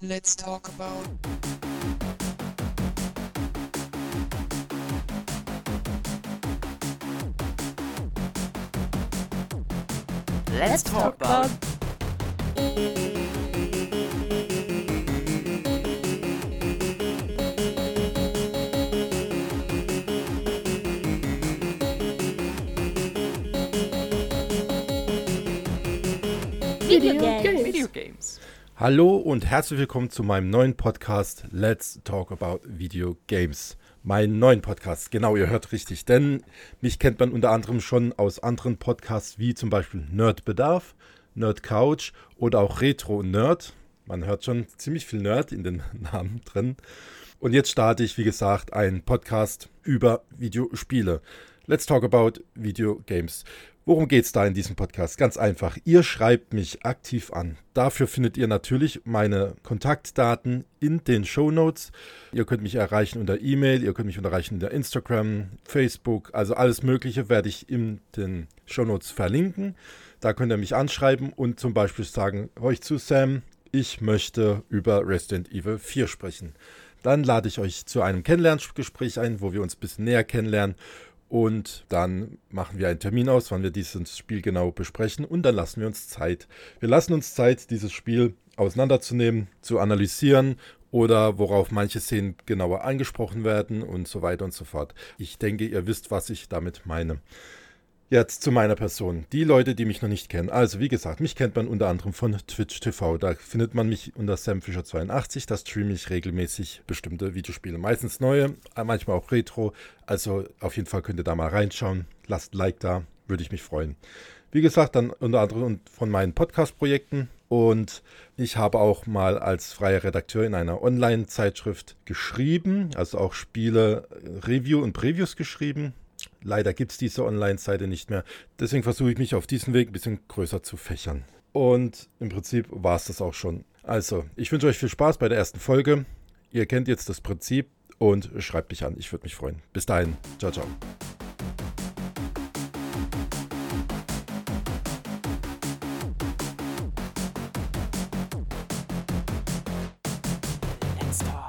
Let's talk about. Let's talk about. Video Games. Video Games. Hallo und herzlich willkommen zu meinem neuen Podcast Let's Talk About Video Games. Meinen neuen Podcast, genau, ihr hört richtig, denn mich kennt man unter anderem schon aus anderen Podcasts wie zum Beispiel Nerdbedarf, Nerd Couch oder auch Retro Nerd. Man hört schon ziemlich viel Nerd in den Namen drin. Und jetzt starte ich, wie gesagt, einen Podcast über Videospiele. Let's Talk About Video Games. Worum geht es da in diesem Podcast? Ganz einfach. Ihr schreibt mich aktiv an. Dafür findet ihr natürlich meine Kontaktdaten in den Show Notes. Ihr könnt mich erreichen unter E-Mail, ihr könnt mich erreichen unter Instagram, Facebook, also alles Mögliche werde ich in den Show Notes verlinken. Da könnt ihr mich anschreiben und zum Beispiel sagen, euch zu Sam, ich möchte über Resident Evil 4 sprechen. Dann lade ich euch zu einem Kennenlerngespräch ein, wo wir uns ein bisschen näher kennenlernen und dann machen wir einen Termin aus, wann wir dieses Spiel genau besprechen. Und dann lassen wir uns Zeit. Wir lassen uns Zeit, dieses Spiel auseinanderzunehmen, zu analysieren oder worauf manche Szenen genauer angesprochen werden und so weiter und so fort. Ich denke, ihr wisst, was ich damit meine. Jetzt zu meiner Person. Die Leute, die mich noch nicht kennen. Also, wie gesagt, mich kennt man unter anderem von Twitch TV. Da findet man mich unter SamFischer82. Da streame ich regelmäßig bestimmte Videospiele. Meistens neue, manchmal auch Retro. Also, auf jeden Fall könnt ihr da mal reinschauen. Lasst ein Like da, würde ich mich freuen. Wie gesagt, dann unter anderem von meinen Podcast-Projekten. Und ich habe auch mal als freier Redakteur in einer Online-Zeitschrift geschrieben, also auch Spiele, Review und Previews geschrieben. Leider gibt es diese Online-Seite nicht mehr. Deswegen versuche ich mich auf diesen Weg ein bisschen größer zu fächern. Und im Prinzip war es das auch schon. Also, ich wünsche euch viel Spaß bei der ersten Folge. Ihr kennt jetzt das Prinzip und schreibt mich an. Ich würde mich freuen. Bis dahin. Ciao, ciao. Let's talk.